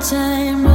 time